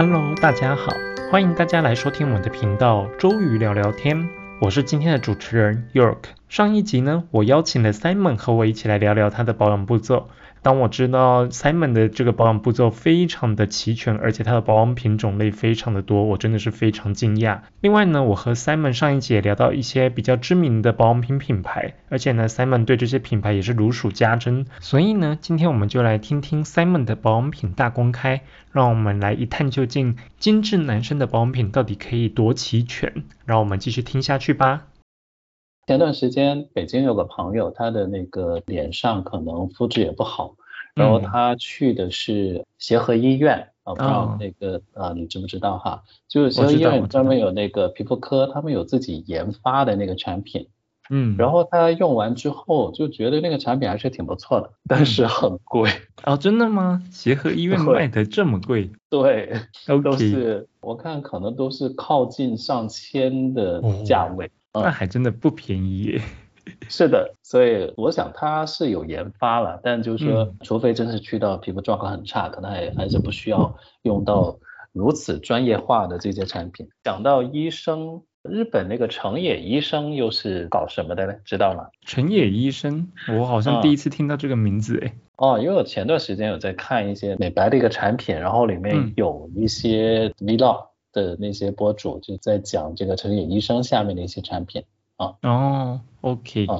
Hello，大家好，欢迎大家来收听我的频道周瑜聊聊天，我是今天的主持人 York。上一集呢，我邀请了 Simon 和我一起来聊聊他的保养步骤。当我知道 Simon 的这个保养步骤非常的齐全，而且他的保养品种类非常的多，我真的是非常惊讶。另外呢，我和 Simon 上一集也聊到一些比较知名的保养品品牌，而且呢，Simon 对这些品牌也是如数家珍。所以呢，今天我们就来听听 Simon 的保养品大公开，让我们来一探究竟，精致男生的保养品到底可以多齐全。让我们继续听下去吧。前段时间北京有个朋友，他的那个脸上可能肤质也不好，然后他去的是协和医院啊，不知道那个啊你知不知道哈？就是协和医院专门有那个皮肤科，他们有自己研发的那个产品，嗯，然后他用完之后就觉得那个产品还是挺不错的，但是很贵哦，真的吗？协和医院卖的这么贵？对，都是我看可能都是靠近上千的价位。那还真的不便宜耶。是的，所以我想他是有研发了，但就是说，除非真是去到皮肤状况很差，可能还还是不需要用到如此专业化的这些产品。讲到医生，日本那个成野医生又是搞什么的呢？知道吗？成野医生，我好像第一次听到这个名字诶。哦，因为我前段时间有在看一些美白的一个产品，然后里面有一些 vlog。的那些博主就在讲这个成野医生下面的一些产品啊。哦，OK。啊，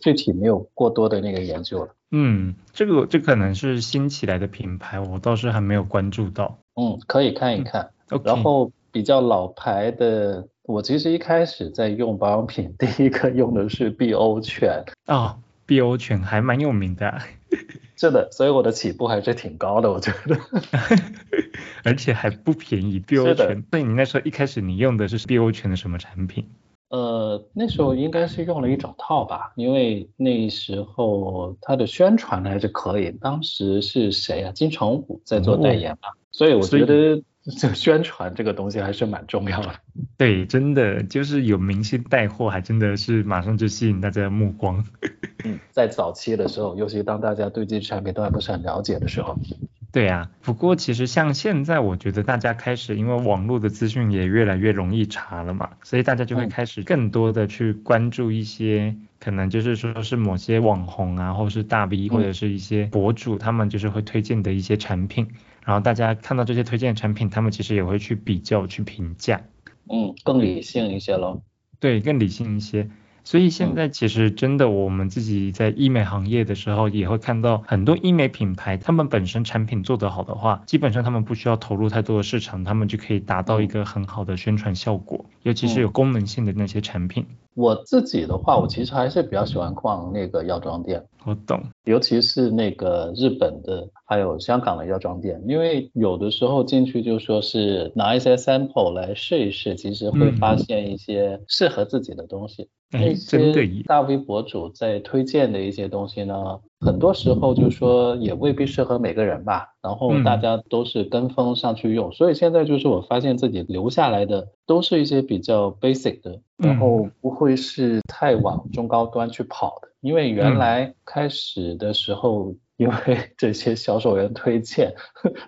具体没有过多的那个研究了。嗯，这个这可能是新起来的品牌，我倒是还没有关注到。嗯，可以看一看。OK。然后比较老牌的，我其实一开始在用保养品，第一个用的是 BO 泉。啊，碧欧泉还蛮有名的。是的，所以我的起步还是挺高的，我觉得。而且还不便宜，碧欧泉。那你那时候一开始你用的是碧欧泉的什么产品？呃，那时候应该是用了一整套吧，因为那时候它的宣传还是可以。当时是谁啊？金城武在做代言嘛，所以我觉得 这宣传这个东西还是蛮重要的。对，真的就是有明星带货，还真的是马上就吸引大家的目光。嗯，在早期的时候，尤其当大家对这些产品都还不是很了解的时候。对呀，不过其实像现在，我觉得大家开始因为网络的资讯也越来越容易查了嘛，所以大家就会开始更多的去关注一些可能就是说是某些网红啊，或者是大 V 或者是一些博主，他们就是会推荐的一些产品，然后大家看到这些推荐产品，他们其实也会去比较去评价，嗯，更理性一些喽。对，更理性一些。所以现在其实真的，我们自己在医美行业的时候，也会看到很多医美品牌，他们本身产品做得好的话，基本上他们不需要投入太多的市场，他们就可以达到一个很好的宣传效果，尤其是有功能性的那些产品。我自己的话，我其实还是比较喜欢逛那个药妆店。我懂，尤其是那个日本的，还有香港的药妆店，因为有的时候进去就说是拿一些 sample 来试一试，其实会发现一些适合自己的东西。那些大 V 博主在推荐的一些东西呢，很多时候就说也未必适合每个人吧，然后大家都是跟风上去用，所以现在就是我发现自己留下来的都是一些比较 basic 的，然后不会是太往中高端去跑的，因为原来开始的时候。因为 这些销售员推荐，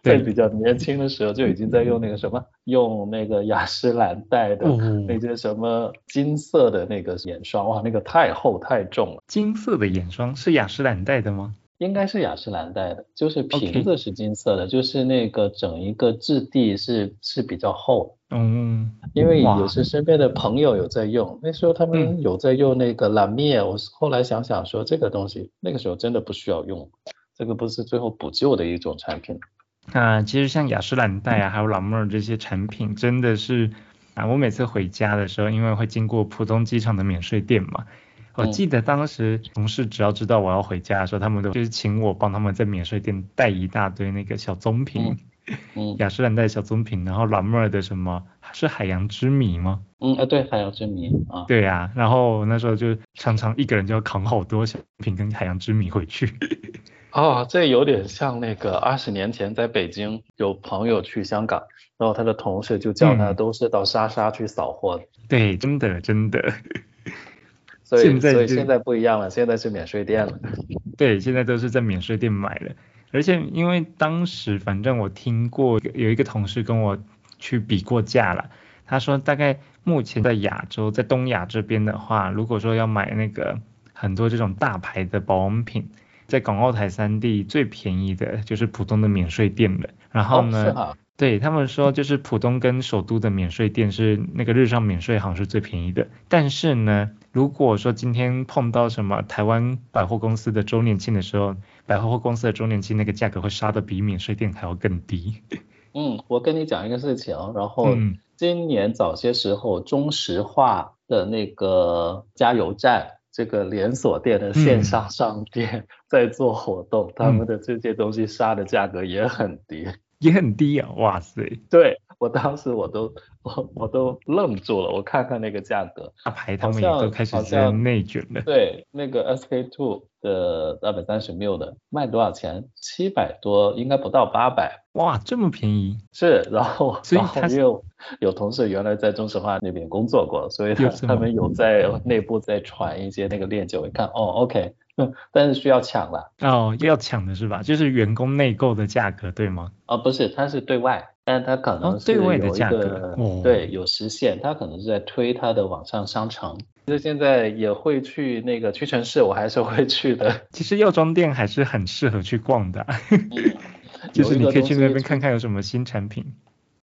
在比较年轻的时候就已经在用那个什么，用那个雅诗兰黛的那些什么金色的那个眼霜，哇，那个太厚太重了。金色的眼霜是雅诗兰黛的吗？应该是雅诗兰黛的，就是瓶子是金色的，就是那个整一个质地是是比较厚。嗯，因为也是身边的朋友有在用，那时候他们有在用那个蓝面，我后来想想说这个东西那个时候真的不需要用。这个不是最后补救的一种产品。啊，其实像雅诗兰黛啊，还有老妹儿这些产品，真的是啊，我每次回家的时候，因为会经过浦东机场的免税店嘛，我记得当时同事只要知道我要回家的时候，他们都就是请我帮他们在免税店带一大堆那个小棕瓶，嗯，雅诗兰黛小棕瓶，然后老妹儿的什么是海洋之谜吗？嗯啊，对，海洋之谜啊，对呀，然后那时候就常常一个人就要扛好多小瓶跟海洋之谜回去。哦，这有点像那个二十年前在北京有朋友去香港，然后他的同事就叫他都是到莎莎去扫货。对，真的真的。所以所以现在不一样了，现在是免税店了。对，现在都是在免税店买了。而且因为当时反正我听过有一个同事跟我去比过价了。他说大概目前在亚洲，在东亚这边的话，如果说要买那个很多这种大牌的保养品，在港澳台三地最便宜的就是浦东的免税店了。然后呢？对他们说，就是浦东跟首都的免税店是那个日上免税行是最便宜的。但是呢，如果说今天碰到什么台湾百货公司的周年庆的时候，百货公司的周年庆那个价格会杀的比免税店还要更低。嗯，我跟你讲一个事情，然后今年早些时候，中石化的那个加油站这个连锁店的线上商店在做活动，他们的这些东西杀的价格也很低。也很低啊，哇塞！对我当时我都我 我都愣住了，我看看那个价格，大牌他们也都开始在内卷了。对，那个 SK two 的二百三十 ml 的卖多少钱？七百多，应该不到八百。哇，这么便宜？是，然后然后又有同事原来在中石化那边工作过，所以他他们有在内部在传一些那个链接，我一看，哦，OK。但是需要抢了哦，要抢的是吧？就是员工内购的价格对吗？哦，不是，它是对外，但它可能是有一个对有实现，它可能是在推它的网上商城。其实现在也会去那个屈臣氏，我还是会去的。其实药妆店还是很适合去逛的，就是你可以去那边看看有什么新产品。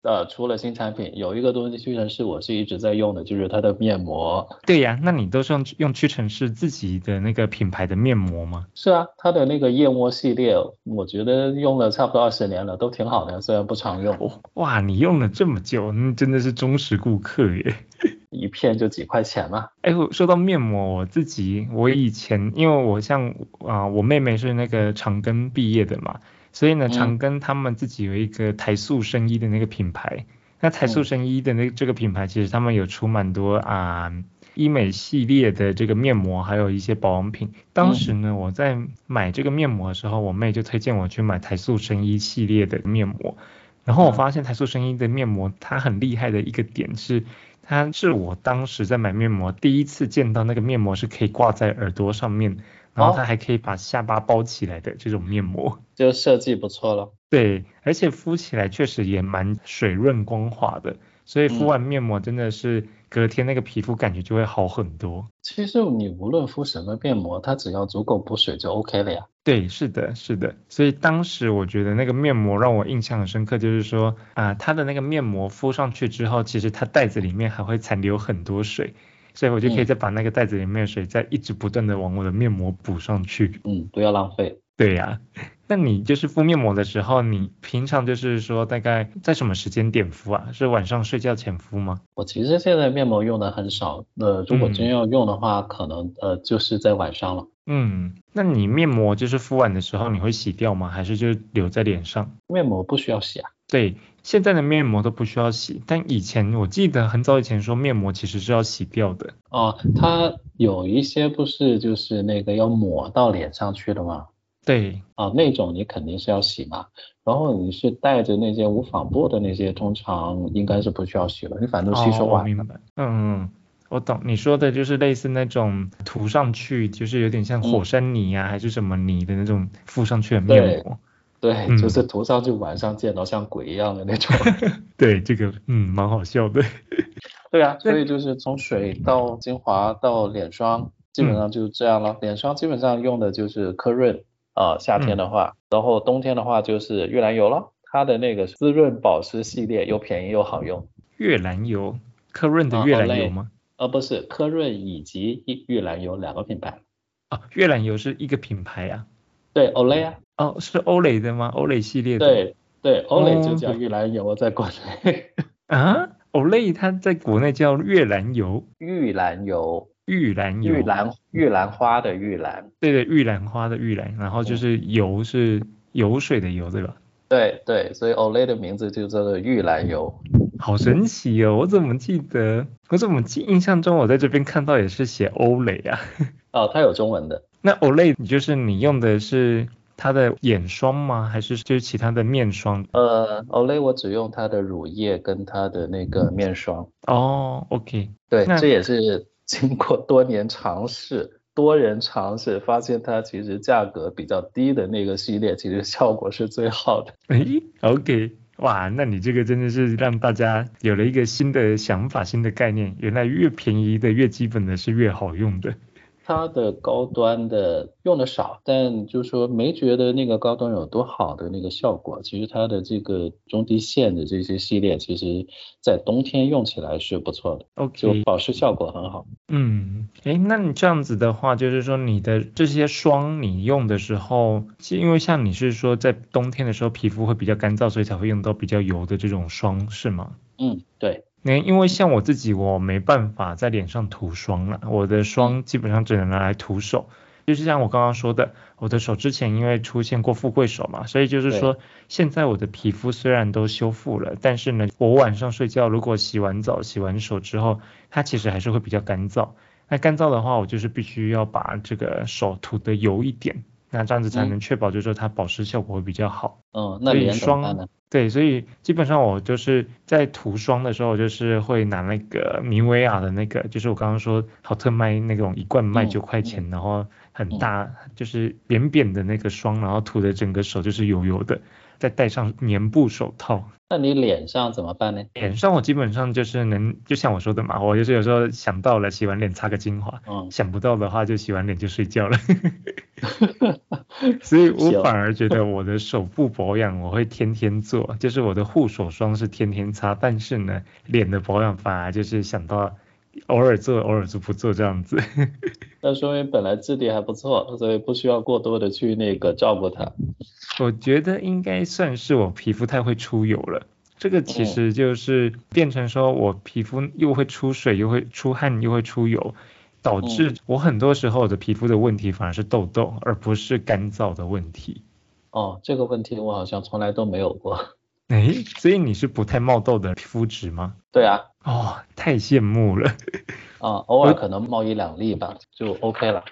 呃，除了新产品，有一个东西屈臣氏我是一直在用的，就是它的面膜。对呀，那你都是用用屈臣氏自己的那个品牌的面膜吗？是啊，它的那个燕窝系列，我觉得用了差不多二十年了，都挺好的，虽然不常用。哇，你用了这么久，那真的是忠实顾客耶。一片就几块钱嘛。哎，说到面膜，我自己我以前因为我像啊，我妹妹是那个长庚毕业的嘛。所以呢，常跟他们自己有一个台塑生医的那个品牌，那台塑生医的那这个品牌，其实他们有出蛮多啊医美系列的这个面膜，还有一些保养品。当时呢，我在买这个面膜的时候，我妹就推荐我去买台塑生医系列的面膜。然后我发现台塑生医的面膜，它很厉害的一个点是，它是我当时在买面膜第一次见到那个面膜是可以挂在耳朵上面。然后它还可以把下巴包起来的这种面膜，就设计不错了。对，而且敷起来确实也蛮水润光滑的，所以敷完面膜真的是隔天那个皮肤感觉就会好很多。其实你无论敷什么面膜，它只要足够补水就 OK 了呀。对，是的，是的。所以当时我觉得那个面膜让我印象很深刻，就是说啊，它的那个面膜敷上去之后，其实它袋子里面还会残留很多水。所以我就可以再把那个袋子里面的水再一直不断的往我的面膜补上去。嗯，不要浪费。对呀，那你就是敷面膜的时候，你平常就是说大概在什么时间点敷啊？是晚上睡觉前敷吗？我其实现在面膜用的很少，那如果真要用的话，可能呃就是在晚上了。嗯，那你面膜就是敷完的时候你会洗掉吗？还是就留在脸上？面膜不需要洗啊。对。现在的面膜都不需要洗，但以前我记得很早以前说面膜其实是要洗掉的。哦，它有一些不是就是那个要抹到脸上去的吗？对。啊，那种你肯定是要洗嘛。然后你是带着那些无纺布的那些，通常应该是不需要洗了，你反正吸收完了。嗯嗯，我懂你说的就是类似那种涂上去就是有点像火山泥呀还是什么泥的那种敷上去的面膜。对，就是涂上去晚上见到像鬼一样的那种。对，这个嗯蛮好笑的。对啊，所以就是从水到精华到脸霜，基本上就是这样了。脸霜基本上用的就是科润啊，夏天的话，然后冬天的话就是玉兰油了。它的那个滋润保湿系列又便宜又好用。玉兰油，科润的玉兰油吗？呃，不是，科润以及玉玉兰油两个品牌。啊，玉兰油是一个品牌啊。对，Olay 啊。哦，是欧蕾的吗？欧蕾系列的。对对，欧蕾就叫玉兰油，在国内。啊，欧蕾它在国内叫月兰油。玉兰油。玉兰油。玉兰玉兰花的玉兰。对对，玉兰花的玉兰，然后就是油是油水的油，对吧？对对，所以 Olay 的名字就叫做玉兰油。好神奇哦！我怎么记得？我怎么记？印象中我在这边看到也是写欧蕾啊。哦，它有中文的。那 Olay，你就是你用的是？它的眼霜吗？还是就是其他的面霜？呃，Olay 我只用它的乳液跟它的那个面霜。哦，OK，对，这也是经过多年尝试，多人尝试发现它其实价格比较低的那个系列，其实效果是最好的。哎，OK，哇，那你这个真的是让大家有了一个新的想法、新的概念，原来越便宜的、越基本的是越好用的。它的高端的用的少，但就是说没觉得那个高端有多好的那个效果。其实它的这个中低线的这些系列，其实在冬天用起来是不错的，OK，就保湿效果很好。嗯，哎，那你这样子的话，就是说你的这些霜你用的时候，因为像你是说在冬天的时候皮肤会比较干燥，所以才会用到比较油的这种霜，是吗？嗯，对。那因为像我自己，我没办法在脸上涂霜了，我的霜基本上只能拿来涂手。就是像我刚刚说的，我的手之前因为出现过富贵手嘛，所以就是说现在我的皮肤虽然都修复了，但是呢，我晚上睡觉如果洗完澡、洗完手之后，它其实还是会比较干燥。那干燥的话，我就是必须要把这个手涂的油一点。那这样子才能确保，就是说它保湿效果会比较好。嗯，那脸霜对，所以基本上我就是在涂霜的时候，就是会拿那个米维雅的那个，就是我刚刚说好特卖那种一罐卖九块钱，然后很大，就是扁扁的那个霜，然后涂的整个手就是油油的。再戴上棉布手套，那你脸上怎么办呢？脸上我基本上就是能，就像我说的嘛，我就是有时候想到了洗完脸擦个精华，嗯，想不到的话就洗完脸就睡觉了，所以我反而觉得我的手部保养我会天天做，就是我的护手霜是天天擦，但是呢，脸的保养反而就是想到偶尔做，偶尔就不做这样子。那说明本来质地还不错，所以不需要过多的去那个照顾它。我觉得应该算是我皮肤太会出油了，这个其实就是变成说我皮肤又会出水，又会出汗，又会出油，导致我很多时候的皮肤的问题反而是痘痘，而不是干燥的问题。哦，这个问题我好像从来都没有过。哎，所以你是不太冒痘的肤质吗？对啊。哦，太羡慕了。啊，偶尔可能冒一两粒吧，就 OK 了。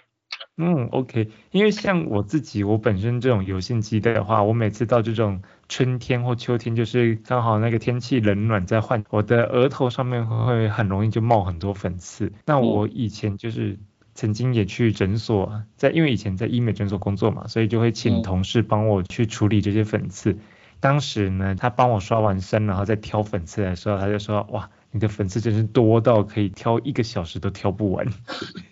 嗯，OK，因为像我自己，我本身这种油性肌的话，我每次到这种春天或秋天，就是刚好那个天气冷暖在换，我的额头上面会很容易就冒很多粉刺。那我以前就是曾经也去诊所，在因为以前在医美诊所工作嘛，所以就会请同事帮我去处理这些粉刺。当时呢，他帮我刷完身，然后再挑粉刺的时候，他就说，哇。你的粉刺真是多到可以挑一个小时都挑不完。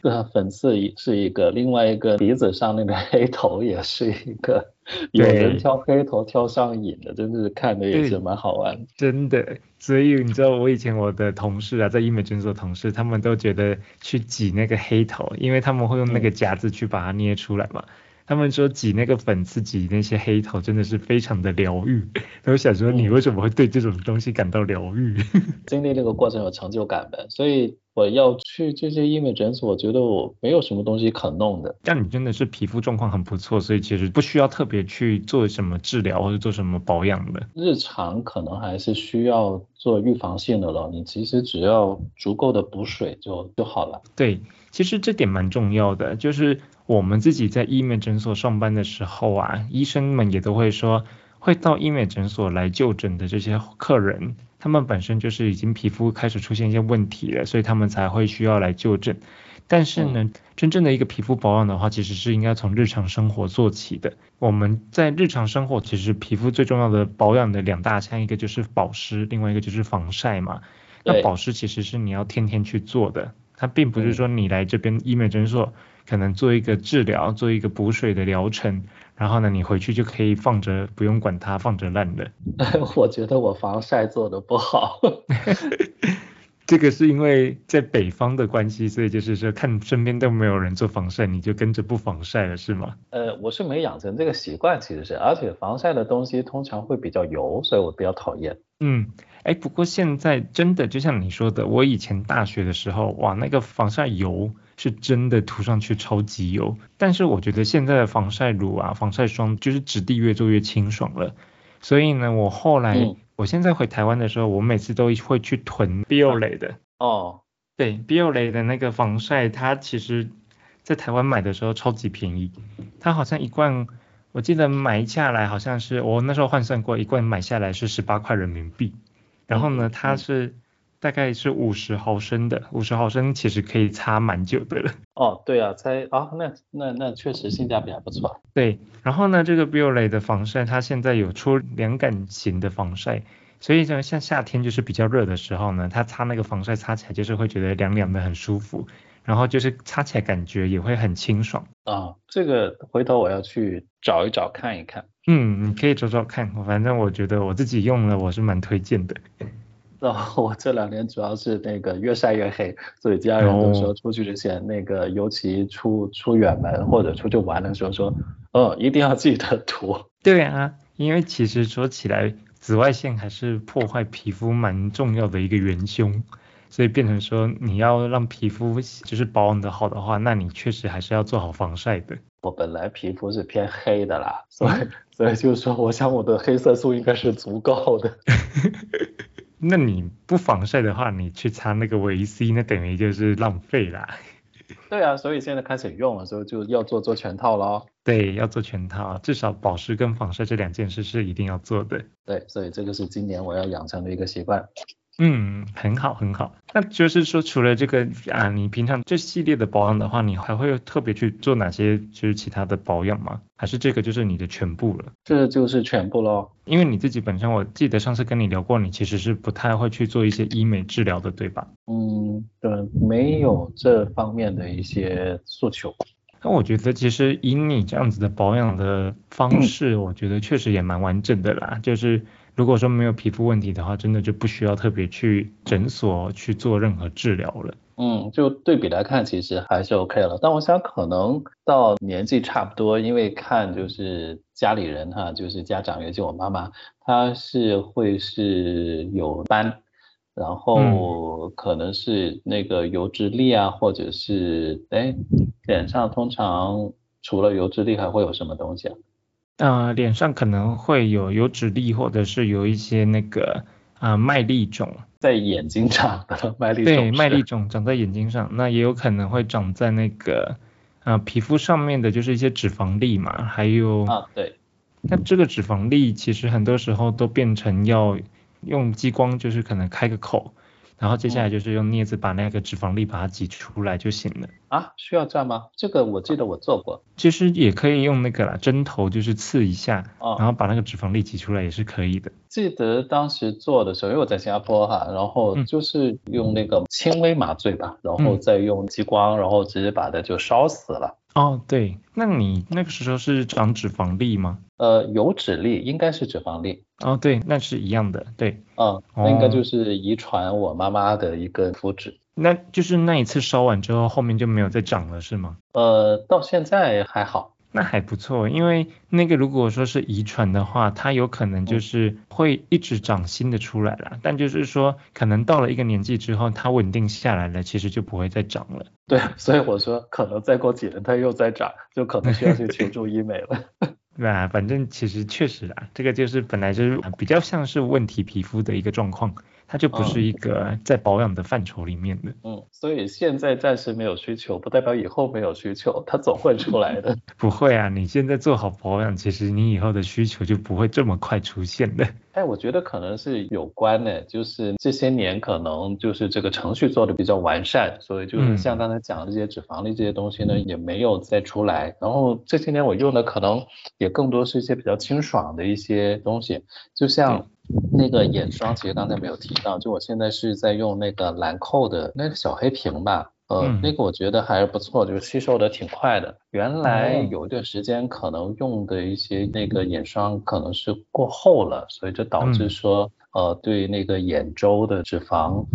对啊，粉刺是一个，另外一个鼻子上那个黑头也是一个。有人挑黑头挑上瘾的，真的是看的也是蛮好玩。真的，所以你知道我以前我的同事啊，在医美诊所同事，他们都觉得去挤那个黑头，因为他们会用那个夹子去把它捏出来嘛。他们说挤那个粉刺挤那些黑头真的是非常的疗愈，我想说你为什么会对这种东西感到疗愈？经历这个过程有成就感的，所以我要去这些医美诊所，我觉得我没有什么东西可弄的。但你真的是皮肤状况很不错，所以其实不需要特别去做什么治疗或者做什么保养的。日常可能还是需要做预防性的了，你其实只要足够的补水就就好了。对，其实这点蛮重要的，就是。我们自己在医美诊所上班的时候啊，医生们也都会说，会到医美诊所来就诊的这些客人，他们本身就是已经皮肤开始出现一些问题了，所以他们才会需要来就诊。但是呢，真正的一个皮肤保养的话，其实是应该从日常生活做起的。我们在日常生活，其实皮肤最重要的保养的两大项，一个就是保湿，另外一个就是防晒嘛。那保湿其实是你要天天去做的，它并不是说你来这边医美诊所。可能做一个治疗，做一个补水的疗程，然后呢，你回去就可以放着，不用管它，放着烂的。我觉得我防晒做的不好。这个是因为在北方的关系，所以就是说看身边都没有人做防晒，你就跟着不防晒了，是吗？呃，我是没养成这个习惯，其实是，而且防晒的东西通常会比较油，所以我比较讨厌。嗯，哎，不过现在真的就像你说的，我以前大学的时候，哇，那个防晒油。是真的涂上去超级油，但是我觉得现在的防晒乳啊、防晒霜就是质地越做越清爽了。所以呢，我后来我现在回台湾的时候，我每次都会去囤 Biolay 的。哦，对，Biolay 的那个防晒，它其实在台湾买的时候超级便宜，它好像一罐，我记得买下来好像是我那时候换算过，一罐买下来是十八块人民币。然后呢，它是。大概是五十毫升的，五十毫升其实可以擦蛮久的了。哦，对啊，才啊，那那那确实性价比还不错。对，然后呢，这个 Biolay 的防晒，它现在有出凉感型的防晒，所以呢，像夏天就是比较热的时候呢，它擦那个防晒擦起来就是会觉得凉凉的很舒服，然后就是擦起来感觉也会很清爽。啊，这个回头我要去找一找看一看。嗯，你可以找找看，反正我觉得我自己用了，我是蛮推荐的。然后 我这两年主要是那个越晒越黑，所以家人都说出去之前，那个尤其出出远门或者出去玩的时候，说，嗯，一定要记得涂。对啊，因为其实说起来，紫外线还是破坏皮肤蛮重要的一个元凶。所以变成说，你要让皮肤就是保养的好的话，那你确实还是要做好防晒的。我本来皮肤是偏黑的啦，所以 所以就是说，我想我的黑色素应该是足够的。那你不防晒的话，你去擦那个维 C，那等于就是浪费啦。对啊，所以现在开始用了，所以就要做做全套咯。对，要做全套，至少保湿跟防晒这两件事是一定要做的。对，所以这个是今年我要养成的一个习惯。嗯，很好很好。那就是说，除了这个啊，你平常这系列的保养的话，你还会特别去做哪些就是其他的保养吗？还是这个就是你的全部了？这就是全部喽。因为你自己本身，我记得上次跟你聊过，你其实是不太会去做一些医美治疗的，对吧？嗯，对，没有这方面的一些诉求。那我觉得其实以你这样子的保养的方式，我觉得确实也蛮完整的啦，就是。如果说没有皮肤问题的话，真的就不需要特别去诊所去做任何治疗了。嗯，就对比来看，其实还是 OK 了。但我想可能到年纪差不多，因为看就是家里人哈，就是家长，尤其我妈妈，她是会是有斑，然后可能是那个油脂粒啊，或者是哎脸上通常除了油脂粒还会有什么东西啊？呃，脸上可能会有油脂粒，或者是有一些那个啊麦粒肿，在眼睛长的麦粒肿。对，麦粒肿长在眼睛上，那也有可能会长在那个啊皮肤上面的，就是一些脂肪粒嘛，还有啊对，那这个脂肪粒其实很多时候都变成要用激光，就是可能开个口。然后接下来就是用镊子把那个脂肪粒把它挤出来就行了啊？需要这样吗？这个我记得我做过。其实也可以用那个啦，针头就是刺一下，然后把那个脂肪粒挤出来也是可以的。记得当时做的时候，因为我在新加坡哈，然后就是用那个轻微麻醉吧，然后再用激光，然后直接把它就烧死了。哦，对，那你那个时候是长脂肪粒吗？呃，有脂粒应该是脂肪粒。哦，对，那是一样的，对。嗯，那应该就是遗传我妈妈的一个肤质。那就是那一次烧完之后，后面就没有再长了，是吗？呃，到现在还好。那还不错，因为那个如果说是遗传的话，它有可能就是会一直长新的出来了。但就是说，可能到了一个年纪之后，它稳定下来了，其实就不会再长了。对，所以我说可能再过几年它又再长，就可能需要去求助医美了。对啊，反正其实确实啊，这个就是本来就是比较像是问题皮肤的一个状况。它就不是一个在保养的范畴里面的。嗯，所以现在暂时没有需求，不代表以后没有需求，它总会出来的。不会啊，你现在做好保养，其实你以后的需求就不会这么快出现的。哎，我觉得可能是有关的，就是这些年可能就是这个程序做的比较完善，所以就是像刚才讲的这些脂肪粒这些东西呢，也没有再出来。然后这些年我用的可能也更多是一些比较清爽的一些东西，就像。那个眼霜其实刚才没有提到，就我现在是在用那个兰蔻的那个小黑瓶吧，呃，那个我觉得还是不错，就是吸收的挺快的。原来有一段时间可能用的一些那个眼霜可能是过厚了，所以就导致说。呃，对那个眼周的脂肪，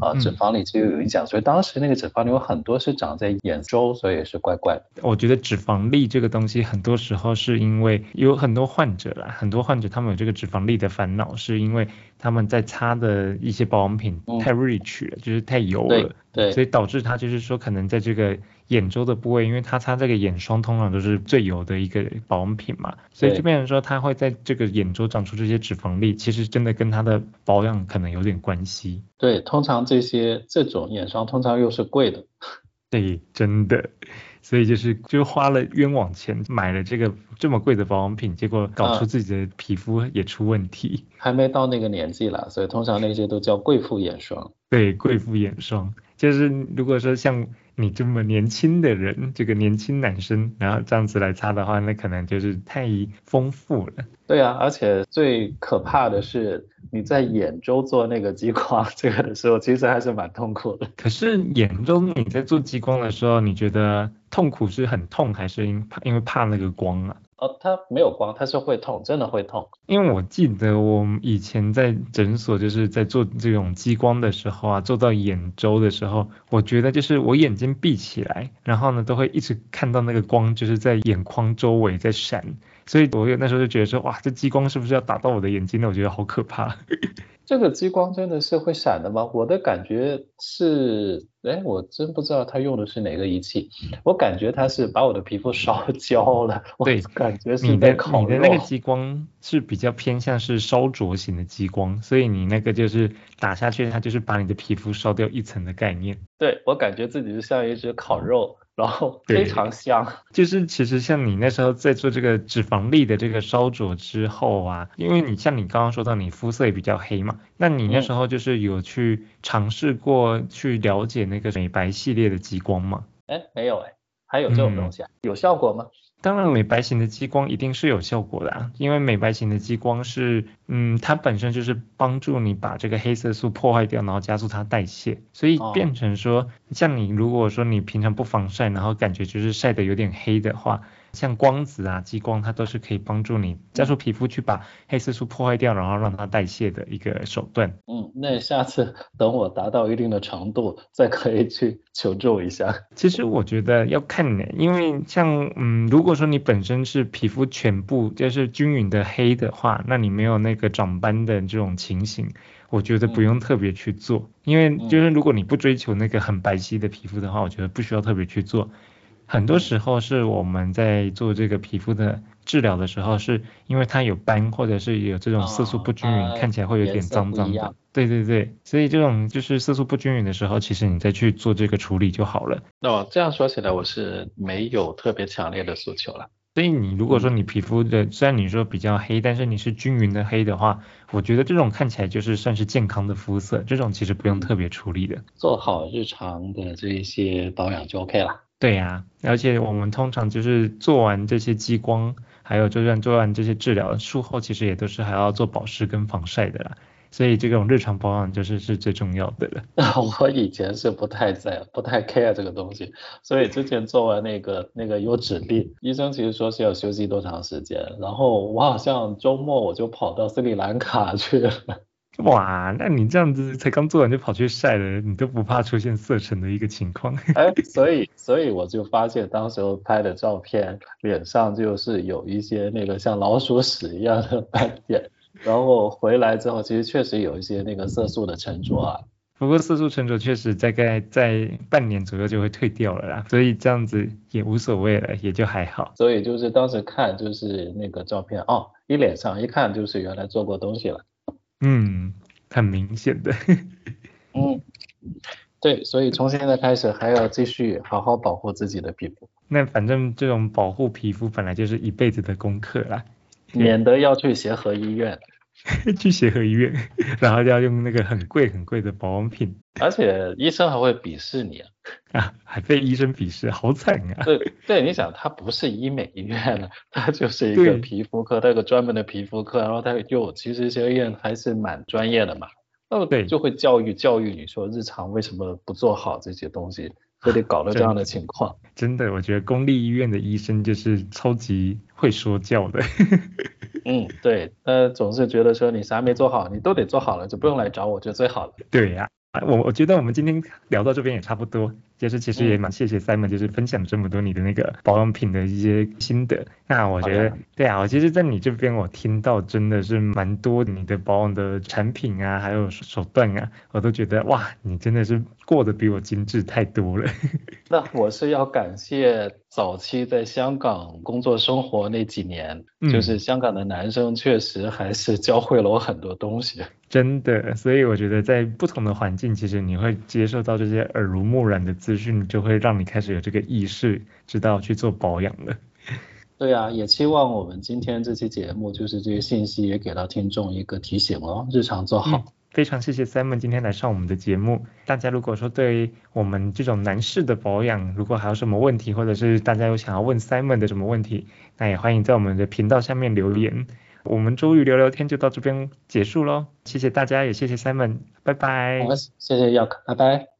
呃，脂肪里就有影响，所以当时那个脂肪粒有很多是长在眼周，所以也是怪怪的。我觉得脂肪粒这个东西，很多时候是因为有很多患者啦，很多患者他们有这个脂肪粒的烦恼，是因为他们在擦的一些保养品太 rich 了，就是太油了，对，所以导致他就是说可能在这个。眼周的部位，因为它擦这个眼霜通常都是最油的一个保养品嘛，所以就变成说它会在这个眼周长出这些脂肪粒，其实真的跟它的保养可能有点关系。对，通常这些这种眼霜通常又是贵的。对，真的。所以就是就花了冤枉钱买了这个这么贵的保养品，结果搞出自己的皮肤也出问题。还没到那个年纪了，所以通常那些都叫贵妇眼霜。对，贵妇眼霜，就是如果说像你这么年轻的人，这个年轻男生，然后这样子来擦的话，那可能就是太丰富了。对啊，而且最可怕的是你在眼周做那个激光 这个的时候，其实还是蛮痛苦的。可是眼周你在做激光的时候，你觉得痛苦是很痛，还是因怕因为怕那个光啊？哦，它没有光，它是会痛，真的会痛。因为我记得我以前在诊所就是在做这种激光的时候啊，做到眼周的时候，我觉得就是我眼睛闭起来，然后呢都会一直看到那个光，就是在眼眶周围在闪。所以我那时候就觉得说，哇，这激光是不是要打到我的眼睛呢？我觉得好可怕。这个激光真的是会闪的吗？我的感觉是，哎，我真不知道他用的是哪个仪器。我感觉他是把我的皮肤烧焦了。对，感觉是你的你的那个激光是比较偏向是烧灼型的激光，所以你那个就是打下去，它就是把你的皮肤烧掉一层的概念。对我感觉自己就像一只烤肉。然后非常香，就是其实像你那时候在做这个脂肪粒的这个烧灼之后啊，因为你像你刚刚说到你肤色也比较黑嘛，那你那时候就是有去尝试过去了解那个美白系列的激光吗？哎，没有哎，还有这种东西啊？有效果吗？当然，美白型的激光一定是有效果的啊，因为美白型的激光是，嗯，它本身就是帮助你把这个黑色素破坏掉，然后加速它代谢，所以变成说，像你如果说你平常不防晒，然后感觉就是晒得有点黑的话。像光子啊、激光，它都是可以帮助你加速皮肤去把黑色素破坏掉，然后让它代谢的一个手段。嗯，那下次等我达到一定的程度，再可以去求助一下。其实我觉得要看呢，因为像嗯，如果说你本身是皮肤全部就是均匀的黑的话，那你没有那个长斑的这种情形，我觉得不用特别去做。因为就是如果你不追求那个很白皙的皮肤的话，我觉得不需要特别去做。很多时候是我们在做这个皮肤的治疗的时候，是因为它有斑，或者是有这种色素不均匀，看起来会有点脏脏的。对对对，所以这种就是色素不均匀的时候，其实你再去做这个处理就好了。哦，这样说起来，我是没有特别强烈的诉求了。所以你如果说你皮肤的虽然你说比较黑，但是你是均匀的黑的话，我觉得这种看起来就是算是健康的肤色，这种其实不用特别处理的。做好日常的这一些保养就 OK 了。对呀，而且我们通常就是做完这些激光，还有就算做完这些治疗，术后其实也都是还要做保湿跟防晒的啦。所以这种日常保养就是是最重要的了。我以前是不太在，不太 care 这个东西，所以之前做完那个那个有指令，医生其实说是要休息多长时间，然后我好像周末我就跑到斯里兰卡去了。哇，那你这样子才刚做完就跑去晒了，你都不怕出现色沉的一个情况？哎，所以所以我就发现当时候拍的照片，脸上就是有一些那个像老鼠屎一样的斑点，然后回来之后，其实确实有一些那个色素的沉着啊。不过色素沉着确实大概在半年左右就会退掉了啦，所以这样子也无所谓了，也就还好。所以就是当时看就是那个照片，哦，你脸上一看就是原来做过东西了。嗯，很明显的。嗯，对，所以从现在开始还要继续好好保护自己的皮肤。那反正这种保护皮肤本来就是一辈子的功课啦，免得要去协和医院。去协和医院，然后要用那个很贵很贵的保养品，而且医生还会鄙视你啊，啊，还被医生鄙视，好惨啊！对对，你想，他不是医美医院了，他就是一个皮肤科，他有个专门的皮肤科，然后他又其实协和医院还是蛮专业的嘛，那么对，就会教育教育你说日常为什么不做好这些东西，非得搞到这样的情况。真的，我觉得公立医院的医生就是超级会说教的。嗯，对，呃，总是觉得说你啥没做好，你都得做好了，就不用来找我就最好了。对呀，我我觉得我们今天聊到这边也差不多。就是其实也蛮谢谢 Simon，就是分享这么多你的那个保养品的一些心得。那我觉得，对啊，我其实，在你这边我听到真的是蛮多你的保养的产品啊，还有手段啊，我都觉得哇，你真的是过得比我精致太多了。那我是要感谢早期在香港工作生活那几年，就是香港的男生确实还是教会了我很多东西。真的，所以我觉得在不同的环境，其实你会接受到这些耳濡目染的。资讯，就会让你开始有这个意识，知道去做保养了。对啊，也期望我们今天这期节目，就是这些信息也给到听众一个提醒哦，日常做好。非常谢谢 Simon 今天来上我们的节目。大家如果说对我们这种男士的保养，如果还有什么问题，或者是大家有想要问 Simon 的什么问题，那也欢迎在我们的频道下面留言。我们周瑜聊聊天就到这边结束喽，谢谢大家，也谢谢 Simon，拜拜。好，谢谢 York，拜拜。